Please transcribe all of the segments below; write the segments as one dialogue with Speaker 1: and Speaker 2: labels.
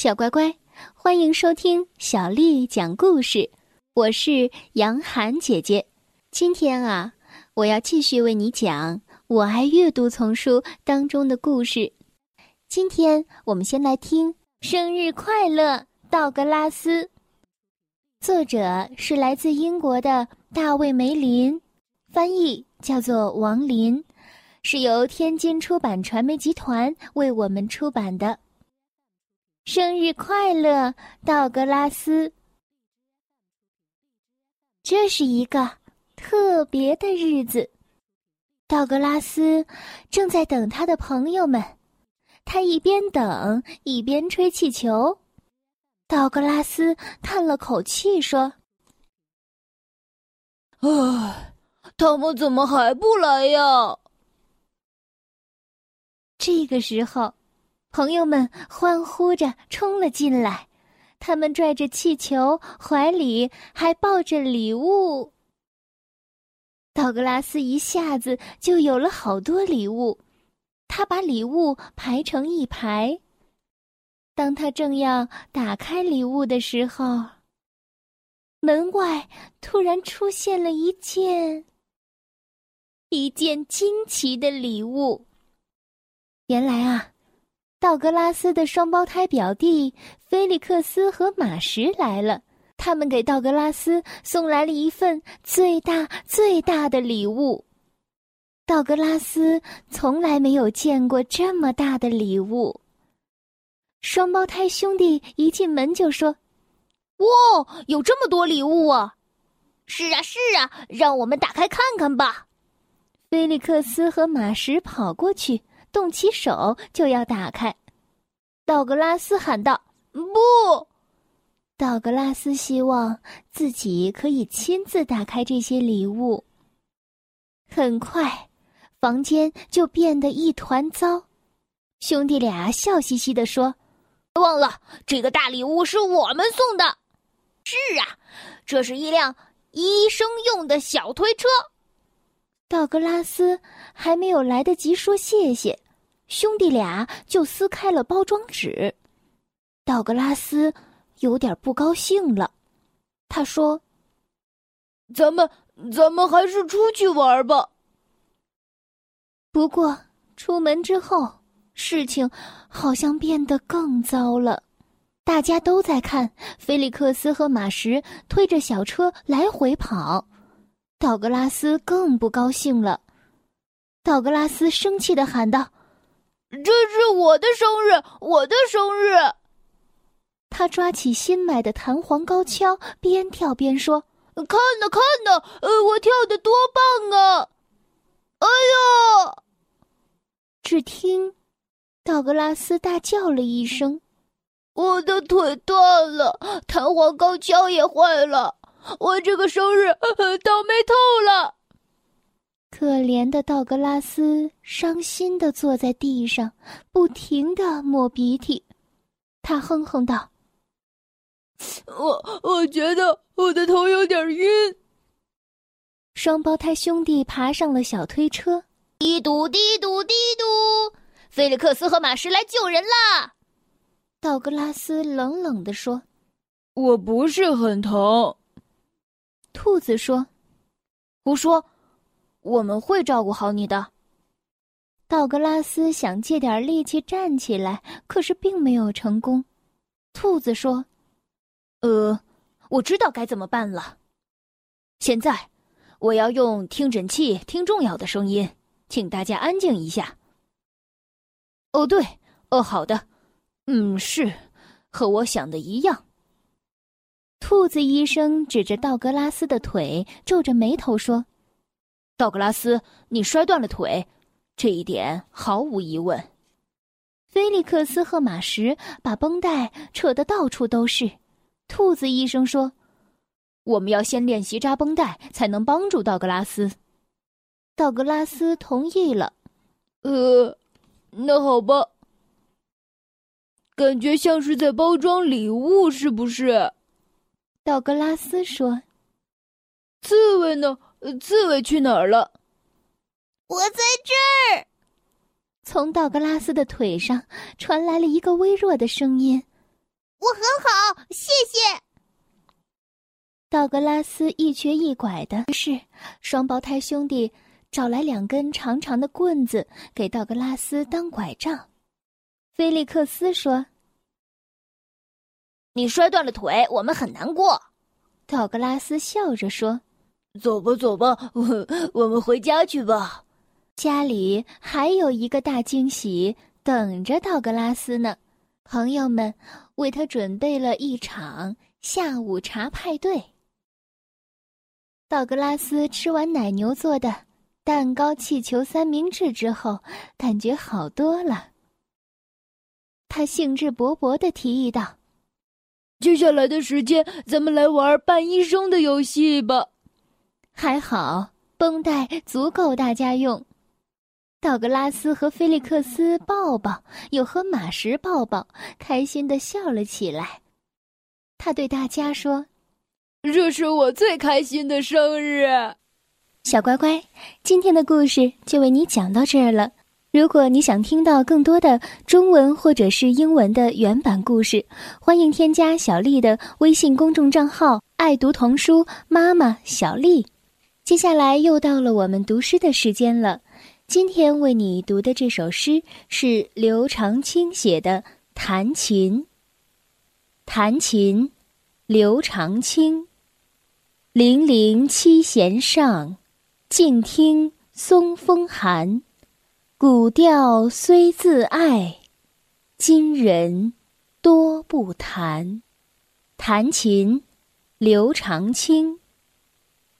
Speaker 1: 小乖乖，欢迎收听小丽讲故事。我是杨涵姐姐。今天啊，我要继续为你讲《我爱阅读》丛书当中的故事。今天我们先来听《生日快乐，道格拉斯》。作者是来自英国的大卫·梅林，翻译叫做王林，是由天津出版传媒集团为我们出版的。生日快乐，道格拉斯！这是一个特别的日子，道格拉斯正在等他的朋友们。他一边等一边吹气球。道格拉斯叹了口气说：“
Speaker 2: 唉，他们怎么还不来呀？”
Speaker 1: 这个时候。朋友们欢呼着冲了进来，他们拽着气球，怀里还抱着礼物。道格拉斯一下子就有了好多礼物，他把礼物排成一排。当他正要打开礼物的时候，门外突然出现了一件一件惊奇的礼物。原来啊。道格拉斯的双胞胎表弟菲利克斯和马什来了，他们给道格拉斯送来了一份最大最大的礼物。道格拉斯从来没有见过这么大的礼物。双胞胎兄弟一进门就说：“
Speaker 2: 哇，有这么多礼物啊！”“
Speaker 3: 是啊，是啊，让我们打开看看吧。”
Speaker 1: 菲利克斯和马什跑过去。动起手就要打开，道格拉斯喊道：“
Speaker 2: 不！”
Speaker 1: 道格拉斯希望自己可以亲自打开这些礼物。很快，房间就变得一团糟。兄弟俩笑嘻嘻地说：“
Speaker 3: 忘了，这个大礼物是我们送的。”“是啊，这是一辆医生用的小推车。”
Speaker 1: 道格拉斯还没有来得及说谢谢，兄弟俩就撕开了包装纸。道格拉斯有点不高兴了，他说：“
Speaker 2: 咱们咱们还是出去玩吧。”
Speaker 1: 不过出门之后，事情好像变得更糟了。大家都在看菲利克斯和马什推着小车来回跑。道格拉斯更不高兴了，道格拉斯生气的喊道：“
Speaker 2: 这是我的生日，我的生日！”
Speaker 1: 他抓起新买的弹簧高跷，边跳边说：“
Speaker 2: 看呐，看呐，呃，我跳的多棒啊！”哎呀！
Speaker 1: 只听道格拉斯大叫了一声：“
Speaker 2: 我的腿断了，弹簧高跷也坏了。”我这个生日倒霉透了！
Speaker 1: 可怜的道格拉斯伤心的坐在地上，不停的抹鼻涕。他哼哼道：“
Speaker 2: 我我觉得我的头有点晕。”
Speaker 1: 双胞胎兄弟爬上了小推车，
Speaker 3: 滴嘟滴嘟滴嘟，菲利克斯和马什来救人啦！
Speaker 1: 道格拉斯冷冷的说：“
Speaker 2: 我不是很疼。”
Speaker 1: 兔子说：“
Speaker 2: 胡说，我们会照顾好你的。”
Speaker 1: 道格拉斯想借点力气站起来，可是并没有成功。兔子说：“
Speaker 4: 呃，我知道该怎么办了。现在，我要用听诊器听重要的声音，请大家安静一下。”哦，对，哦，好的，嗯，是，和我想的一样。
Speaker 1: 兔子医生指着道格拉斯的腿，皱着眉头说：“
Speaker 4: 道格拉斯，你摔断了腿，这一点毫无疑问。”
Speaker 1: 菲利克斯和马什把绷带扯得到处都是。兔子医生说：“
Speaker 4: 我们要先练习扎绷带，才能帮助道格拉斯。”
Speaker 1: 道格拉斯同意了。
Speaker 2: “呃，那好吧。感觉像是在包装礼物，是不是？”
Speaker 1: 道格拉斯说：“
Speaker 2: 刺猬呢？刺猬去哪儿了？”
Speaker 3: 我在这儿。
Speaker 1: 从道格拉斯的腿上传来了一个微弱的声音：“
Speaker 2: 我很好，谢谢。
Speaker 1: 道格拉斯一瘸一拐的，于是双胞胎兄弟找来两根长长的棍子给道格拉斯当拐杖。菲利克斯说：“
Speaker 3: 你摔断了腿，我们很难过。”
Speaker 1: 道格拉斯笑着说：“
Speaker 2: 走吧，走吧，我我们回家去吧。
Speaker 1: 家里还有一个大惊喜等着道格拉斯呢。朋友们为他准备了一场下午茶派对。”道格拉斯吃完奶牛做的蛋糕、气球三明治之后，感觉好多了。他兴致勃勃的提议道：“
Speaker 2: 接下来的时间，咱们来玩扮医生的游戏吧。”
Speaker 1: 还好绷带足够大家用。道格拉斯和菲利克斯抱抱，又和马什抱抱，开心的笑了起来。他对大家说。
Speaker 2: 这是我最开心的生日，
Speaker 1: 小乖乖，今天的故事就为你讲到这儿了。如果你想听到更多的中文或者是英文的原版故事，欢迎添加小丽的微信公众账号“爱读童书妈妈小丽”。接下来又到了我们读诗的时间了。今天为你读的这首诗是刘长卿写的《弹琴》。弹琴，刘长卿。零零七弦上，静听松风寒。古调虽自爱，今人多不弹。弹琴，刘长卿。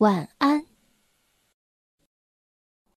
Speaker 1: 晚安。